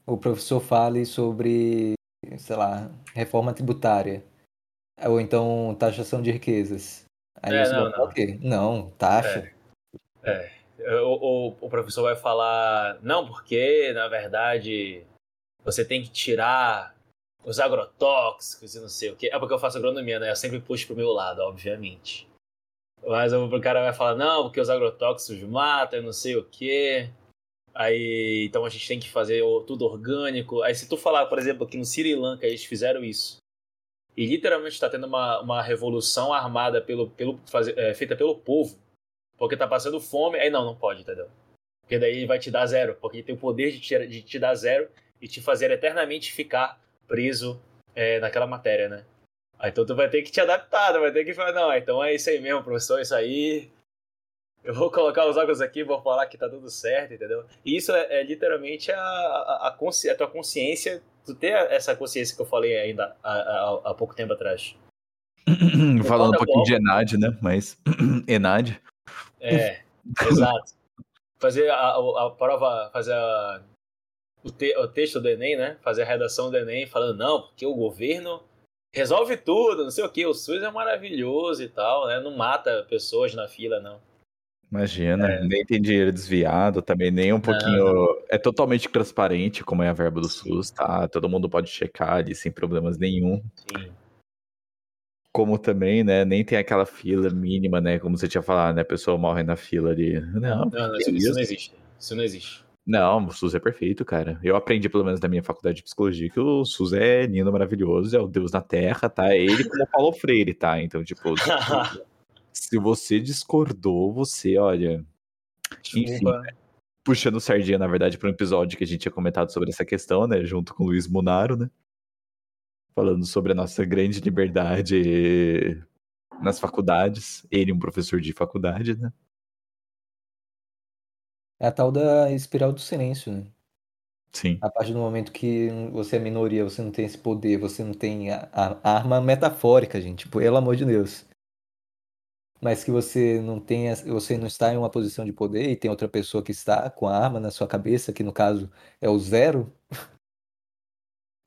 o professor fale sobre, sei lá, reforma tributária. Ou então taxação de riquezas. Aí é, não, não. o quê? Não, taxa. É. é. O, o, o, professor vai falar, não, porque, na verdade, você tem que tirar os agrotóxicos e não sei o quê. É porque eu faço agronomia, né? Eu sempre puxo pro meu lado, obviamente. Mas o cara vai falar, não, porque os agrotóxicos matam e não sei o quê. Aí, então a gente tem que fazer tudo orgânico. Aí se tu falar, por exemplo, que no Sri Lanka eles fizeram isso. e literalmente está tendo uma, uma revolução armada pelo, pelo, faz, é, feita pelo povo, porque tá passando fome, aí não, não pode, entendeu? Porque daí ele vai te dar zero, porque ele tem o poder de te, de te dar zero e te fazer eternamente ficar preso é, naquela matéria, né? Aí, então tu vai ter que te adaptar, tu vai ter que falar, não, então é isso aí mesmo, professor, isso aí. Eu vou colocar os óculos aqui, vou falar que tá tudo certo, entendeu? E isso é, é literalmente a, a, a, consci, a, tua consciência, tu ter essa consciência que eu falei ainda há, há pouco tempo atrás. Falando um pouquinho de Enad, né? Mas. Enad. É, exato. Fazer a, a, prova, fazer a, o, te, o texto do Enem, né? Fazer a redação do Enem falando, não, porque o governo resolve tudo, não sei o que, o SUS é maravilhoso e tal, né? Não mata pessoas na fila, não. Imagina, é. nem tem dinheiro desviado também, nem um pouquinho. Não. É totalmente transparente como é a verba do. SUS, tá? Todo mundo pode checar ali sem problemas nenhum. Sim. Como também, né? Nem tem aquela fila mínima, né? Como você tinha falado, né? A pessoa morre na fila ali. Não, não, não isso, isso não existe. Isso não existe. Não, o SUS é perfeito, cara. Eu aprendi, pelo menos na minha faculdade de psicologia, que o SUS é lindo, maravilhoso, é o Deus na Terra, tá? É ele como Paulo Freire, tá? Então, tipo, se você discordou, você, olha. Enfim, né? puxando sardinha, na verdade, para um episódio que a gente tinha comentado sobre essa questão, né? Junto com o Luiz Munaro, né? Falando sobre a nossa grande liberdade nas faculdades. Ele, um professor de faculdade, né? É a tal da espiral do silêncio, né? Sim. A partir do momento que você é minoria, você não tem esse poder, você não tem a, a arma metafórica, gente, pelo amor de Deus. Mas que você não tenha, você não está em uma posição de poder e tem outra pessoa que está com a arma na sua cabeça, que no caso é o zero.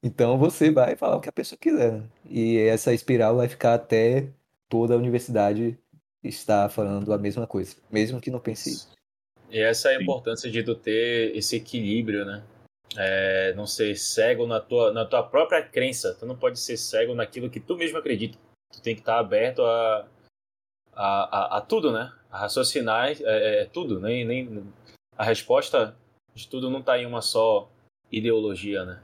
Então você vai falar o que a pessoa quiser. Né? E essa espiral vai ficar até toda a universidade estar falando a mesma coisa, mesmo que não pense isso. E essa é a Sim. importância de tu ter esse equilíbrio, né? É, não ser cego na tua, na tua própria crença. Tu não pode ser cego naquilo que tu mesmo acredita. Tu tem que estar aberto a, a, a, a tudo, né? A raciocinar é, é, é tudo. Nem, nem, a resposta de tudo não está em uma só ideologia, né?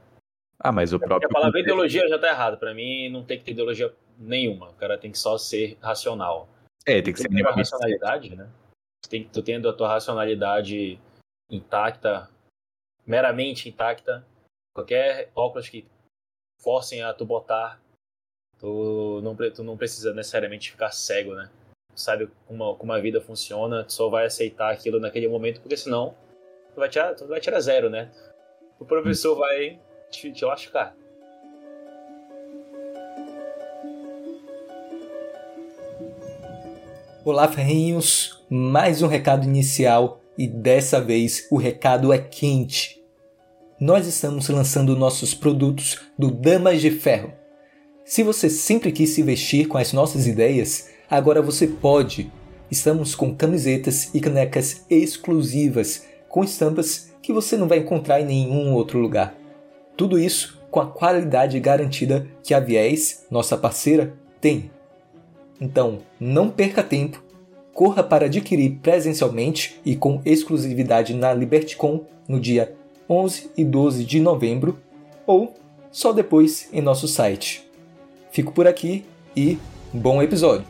Ah, mas o próprio. A palavra ideologia já está errada. Para mim, não tem que ter ideologia nenhuma. O cara tem que só ser racional. É, tem que ser minimamente. racionalidade, né? Tu, tem, tu tendo a tua racionalidade intacta, meramente intacta, qualquer óculos que forcem a tu botar, tu não, tu não precisa necessariamente ficar cego, né? Tu sabe como, como a vida funciona, tu só vai aceitar aquilo naquele momento, porque senão tu vai tirar, tu vai tirar zero, né? O professor vai te, te lascar. Olá, ferrinhos! Mais um recado inicial e dessa vez o recado é quente. Nós estamos lançando nossos produtos do Damas de Ferro. Se você sempre quis se vestir com as nossas ideias, agora você pode. Estamos com camisetas e canecas exclusivas com estampas que você não vai encontrar em nenhum outro lugar. Tudo isso com a qualidade garantida que a Viés, nossa parceira, tem. Então, não perca tempo, corra para adquirir presencialmente e com exclusividade na LibertyCon no dia 11 e 12 de novembro ou só depois em nosso site. Fico por aqui e bom episódio!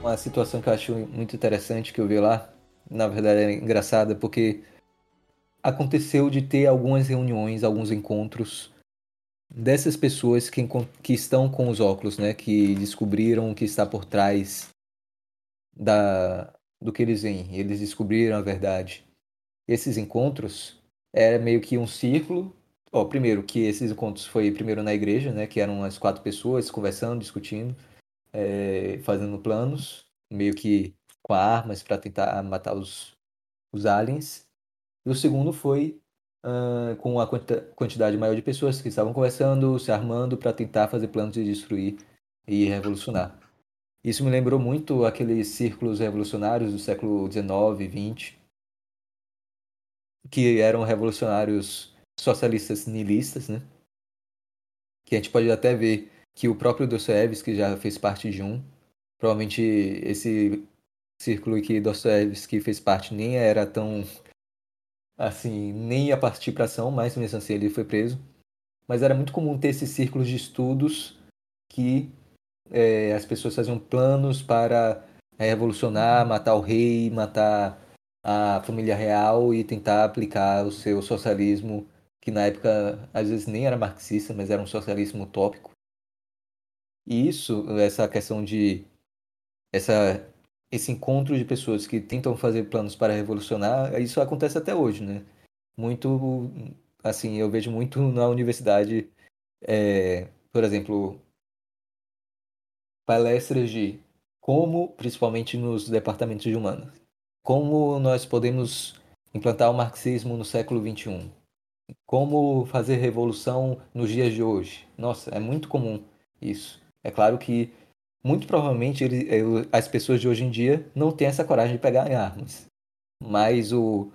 Uma situação que eu acho muito interessante que eu vi lá, na verdade é engraçada porque aconteceu de ter algumas reuniões, alguns encontros dessas pessoas que, que estão com os óculos, né? Que descobriram o que está por trás da, do que eles veem. Eles descobriram a verdade. Esses encontros era meio que um círculo. Ó, primeiro que esses encontros foi primeiro na igreja, né? Que eram as quatro pessoas conversando, discutindo, é, fazendo planos, meio que com armas para tentar matar os, os aliens. E o segundo foi uh, com a quantidade maior de pessoas que estavam conversando, se armando para tentar fazer planos de destruir e revolucionar. Isso me lembrou muito aqueles círculos revolucionários do século XIX e XX, que eram revolucionários socialistas nihilistas, né? Que a gente pode até ver que o próprio Dostoevsky já fez parte de um. Provavelmente esse círculo que Dostoevsky fez parte nem era tão assim, nem ia partir para ação, mas mesmo assim ele foi preso. Mas era muito comum ter esses círculos de estudos que é, as pessoas faziam planos para é, revolucionar, matar o rei, matar a família real e tentar aplicar o seu socialismo, que na época às vezes nem era marxista, mas era um socialismo utópico. E isso, essa questão de essa esse encontro de pessoas que tentam fazer planos para revolucionar, isso acontece até hoje, né? Muito, assim, eu vejo muito na universidade, é, por exemplo, palestras de como, principalmente nos departamentos de humanas, como nós podemos implantar o marxismo no século XXI, como fazer revolução nos dias de hoje. Nossa, é muito comum isso. É claro que muito provavelmente ele, as pessoas de hoje em dia não têm essa coragem de pegar em armas. Mas o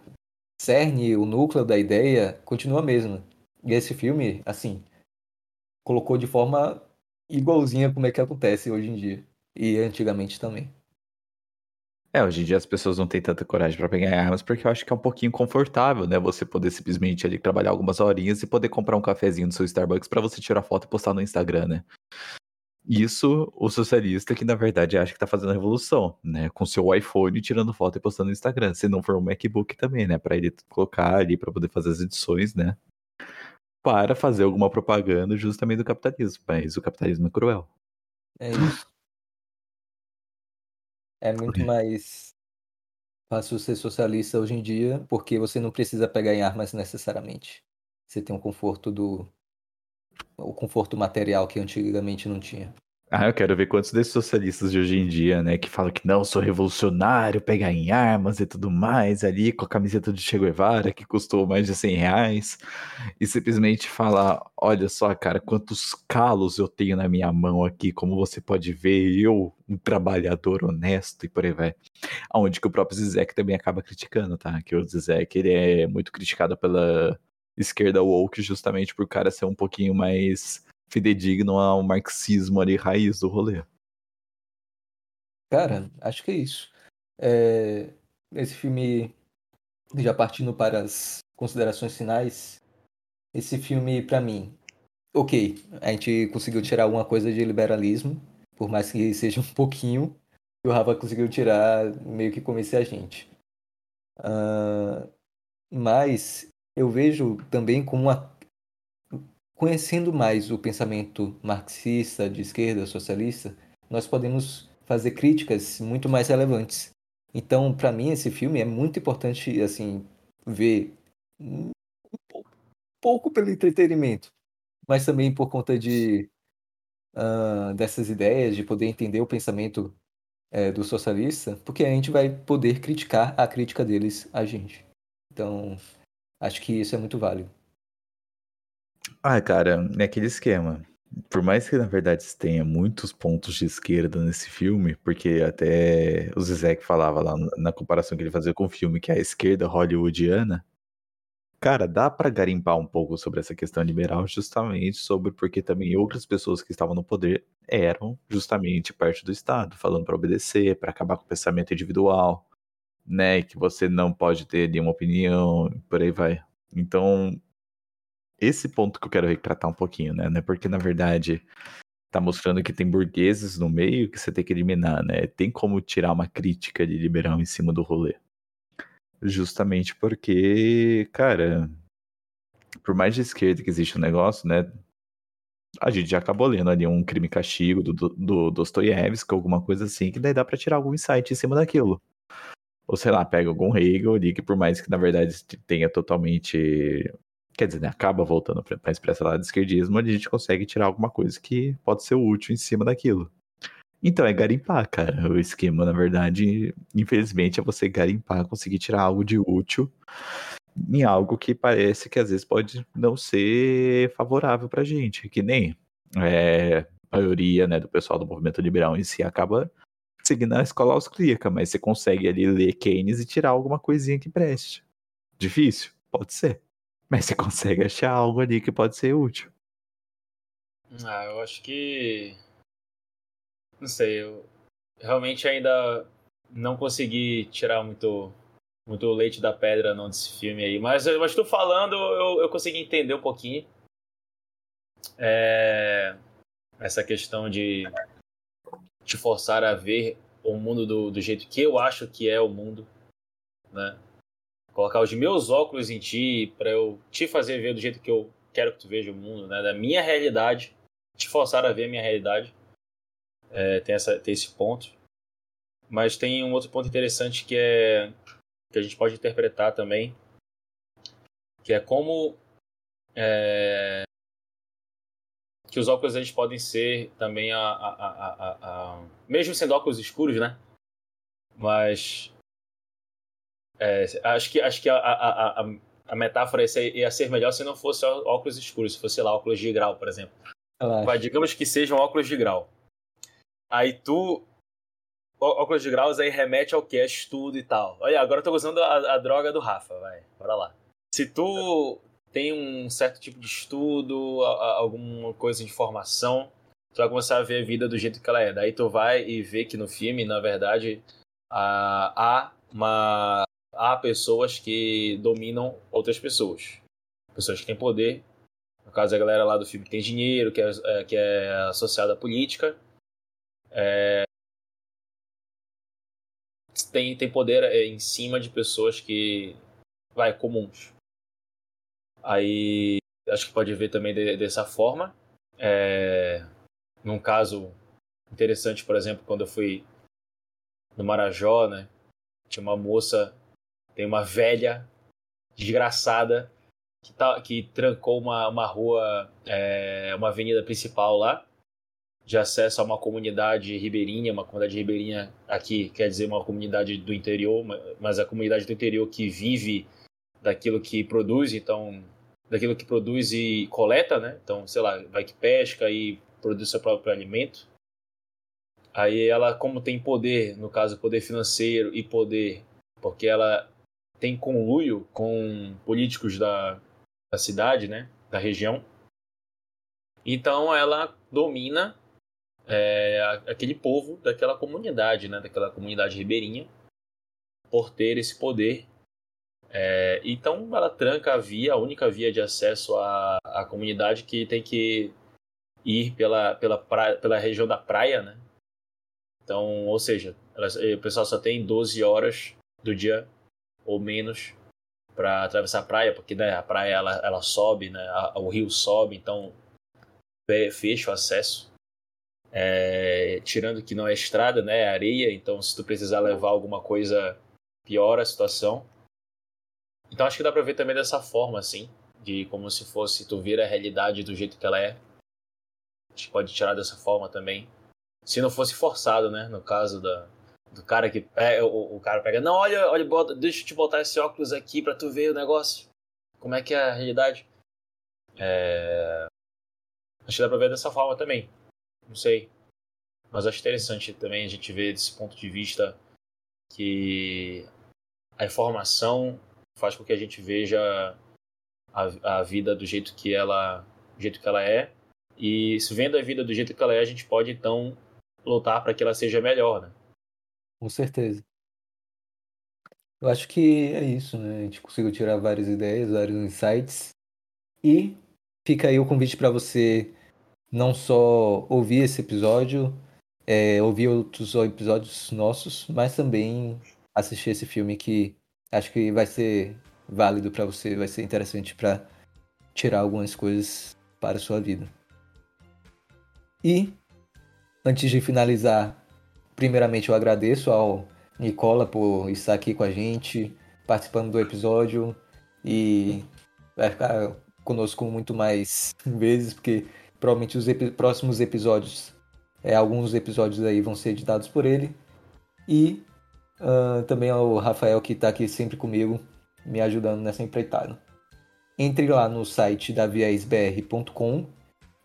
cerne, o núcleo da ideia continua a mesma. E esse filme, assim, colocou de forma igualzinha como é que acontece hoje em dia. E antigamente também. É, hoje em dia as pessoas não têm tanta coragem para pegar armas porque eu acho que é um pouquinho confortável, né? Você poder simplesmente ali trabalhar algumas horinhas e poder comprar um cafezinho no seu Starbucks para você tirar foto e postar no Instagram, né? Isso, o socialista que na verdade acha que tá fazendo a revolução, né? Com seu iPhone tirando foto e postando no Instagram. Se não for um MacBook também, né? Para ele colocar ali para poder fazer as edições, né? Para fazer alguma propaganda justamente do capitalismo. Mas o capitalismo é cruel. É isso. É muito mais fácil ser socialista hoje em dia, porque você não precisa pegar em armas necessariamente. Você tem um conforto do o conforto material que antigamente não tinha. Ah, eu quero ver quantos desses socialistas de hoje em dia, né, que falam que não, sou revolucionário, pegar em armas e tudo mais, ali com a camiseta de Che Guevara, que custou mais de 100 reais, e simplesmente falar, olha só, cara, quantos calos eu tenho na minha mão aqui, como você pode ver, eu, um trabalhador honesto e por aí vai. Aonde que o próprio Zizek também acaba criticando, tá? Que o Zizek, ele é muito criticado pela esquerda woke justamente por o cara ser um pouquinho mais fidedigno ao marxismo ali raiz do rolê. Cara, acho que é isso. É... Esse filme, já partindo para as considerações finais, esse filme, para mim, ok, a gente conseguiu tirar alguma coisa de liberalismo, por mais que seja um pouquinho, e o Rafa conseguiu tirar meio que convencer a gente. Uh, mas eu vejo também como conhecendo mais o pensamento marxista, de esquerda, socialista, nós podemos fazer críticas muito mais relevantes. Então, para mim, esse filme é muito importante, assim, ver um pouco pelo entretenimento, mas também por conta de uh, dessas ideias, de poder entender o pensamento é, do socialista, porque a gente vai poder criticar a crítica deles a gente. Então, Acho que isso é muito válido. Ah, cara, é aquele esquema. Por mais que na verdade tenha muitos pontos de esquerda nesse filme, porque até o Zizek falava lá na comparação que ele fazia com o filme que é a esquerda hollywoodiana, cara, dá para garimpar um pouco sobre essa questão liberal, justamente sobre porque também outras pessoas que estavam no poder eram justamente parte do Estado, falando para obedecer, para acabar com o pensamento individual, né? Que você não pode ter nenhuma opinião, por aí vai. Então, esse ponto que eu quero retratar um pouquinho, né? né porque, na verdade, tá mostrando que tem burgueses no meio que você tem que eliminar, né? Tem como tirar uma crítica de liberal em cima do rolê. Justamente porque, cara, por mais de esquerda que existe um negócio, né? A gente já acabou lendo ali um crime castigo do, do, do Dostoiévski, alguma coisa assim, que daí dá para tirar algum insight em cima daquilo. Ou sei lá, pega algum Hegel ali que por mais que na verdade tenha totalmente. Quer dizer, né, acaba voltando para expressar lá do esquerdismo, a gente consegue tirar alguma coisa que pode ser útil em cima daquilo. Então é garimpar, cara. O esquema, na verdade, infelizmente, é você garimpar, conseguir tirar algo de útil em algo que parece que às vezes pode não ser favorável pra gente. Que nem é, a maioria né, do pessoal do movimento liberal em si acaba seguir na escola austríaca, mas você consegue ali ler Keynes e tirar alguma coisinha que preste. Difícil? Pode ser. Mas você consegue achar algo ali que pode ser útil. Ah, eu acho que. Não sei, eu realmente ainda não consegui tirar muito, muito leite da pedra não desse filme aí. Mas, mas tô falando, eu, eu consegui entender um pouquinho. É, essa questão de te forçar a ver o mundo do, do jeito que eu acho que é o mundo, né? Colocar os meus óculos em ti para eu te fazer ver do jeito que eu quero que tu veja o mundo, né? Da minha realidade, te forçar a ver a minha realidade. É, tem, essa, tem esse ponto. Mas tem um outro ponto interessante que é que a gente pode interpretar também, que é como é, que os óculos eles podem ser também a, a, a, a, mesmo sendo óculos escuros, né? Mas é, acho que acho que a, metáfora ia ser melhor se não fosse óculos escuros, se fosse lá óculos de grau, por exemplo. Mas digamos que sejam óculos de grau. Aí tu óculos de graus aí remete ao que é estudo e tal. Olha, agora eu tô usando a, a droga do Rafa, vai, bora lá. Se tu tem um certo tipo de estudo, alguma coisa de formação, tu vai começar a ver a vida do jeito que ela é. Daí tu vai e vê que no filme, na verdade, há uma há pessoas que dominam outras pessoas. Pessoas que têm poder. No caso, a galera lá do filme que tem dinheiro, que é, é que é associada à política. É... Tem, tem poder é, em cima de pessoas que. Vai, comuns. Aí acho que pode ver também de, dessa forma. É, num caso interessante, por exemplo, quando eu fui no Marajó, né? Tinha uma moça, tem uma velha desgraçada que, tá, que trancou uma, uma rua, é, uma avenida principal lá, de acesso a uma comunidade ribeirinha, uma comunidade ribeirinha aqui quer dizer uma comunidade do interior, mas a comunidade do interior que vive daquilo que produz, então daquilo que produz e coleta, né? Então, sei lá, vai que pesca e produz seu próprio alimento. Aí ela, como tem poder, no caso, poder financeiro e poder, porque ela tem conluio com políticos da, da cidade, né? Da região. Então ela domina é, aquele povo daquela comunidade, né? Daquela comunidade ribeirinha, por ter esse poder é, então ela tranca a via, a única via de acesso à, à comunidade que tem que ir pela, pela, praia, pela região da praia, né? Então, ou seja, ela, o pessoal só tem 12 horas do dia ou menos para atravessar a praia, porque né, a praia ela, ela sobe, né, a, o rio sobe, então fecha o acesso. É, tirando que não é estrada, né, é areia, então se tu precisar levar alguma coisa, piora a situação. Então acho que dá pra ver também dessa forma, assim, de como se fosse tu ver a realidade do jeito que ela é. A gente pode tirar dessa forma também. Se não fosse forçado, né? No caso da, do cara que. É, o, o cara pega, não, olha, olha, bota, deixa eu te botar esse óculos aqui pra tu ver o negócio. Como é que é a realidade. É... Acho que dá pra ver dessa forma também. Não sei. Mas acho interessante também a gente ver desse ponto de vista que a informação faz com que a gente veja a, a vida do jeito que ela do jeito que ela é. E se vendo a vida do jeito que ela é a gente pode então lutar para que ela seja melhor né? Com certeza. Eu acho que é isso né? A gente conseguiu tirar várias ideias vários insights. E fica aí o convite para você não só ouvir esse episódio é, ouvir outros episódios nossos mas também assistir esse filme que acho que vai ser válido para você, vai ser interessante para tirar algumas coisas para a sua vida. E antes de finalizar, primeiramente eu agradeço ao Nicola por estar aqui com a gente, participando do episódio e vai ficar conosco muito mais vezes, porque provavelmente os próximos episódios, é, alguns episódios aí vão ser editados por ele. E Uh, também ao Rafael que está aqui sempre comigo, me ajudando nessa empreitada. Entre lá no site daviesbr.com,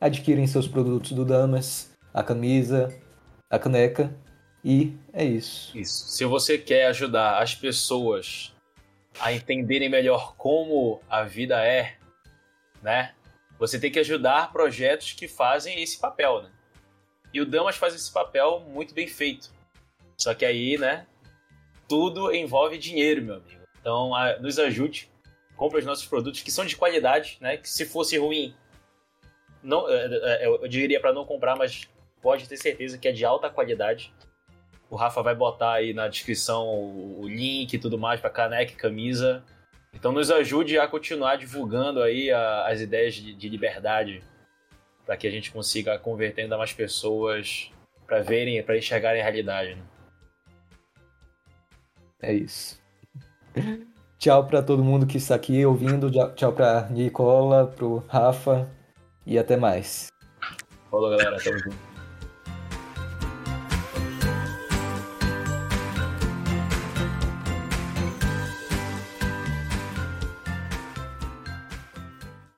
adquirem seus produtos do Damas, a camisa, a caneca e é isso. Isso. Se você quer ajudar as pessoas a entenderem melhor como a vida é, né? Você tem que ajudar projetos que fazem esse papel, né? E o Damas faz esse papel muito bem feito. Só que aí, né, tudo envolve dinheiro, meu amigo. Então, a, nos ajude, compre os nossos produtos que são de qualidade, né? Que se fosse ruim, não, é, é, eu diria para não comprar, mas pode ter certeza que é de alta qualidade. O Rafa vai botar aí na descrição o, link e tudo mais para caneca e camisa. Então nos ajude a continuar divulgando aí a, as ideias de, de liberdade para que a gente consiga converter ainda mais pessoas para verem, para enxergarem a realidade. Né? É isso. Tchau para todo mundo que está aqui ouvindo. Tchau para Nicola, pro Rafa e até mais. Falou, galera. Tamo junto.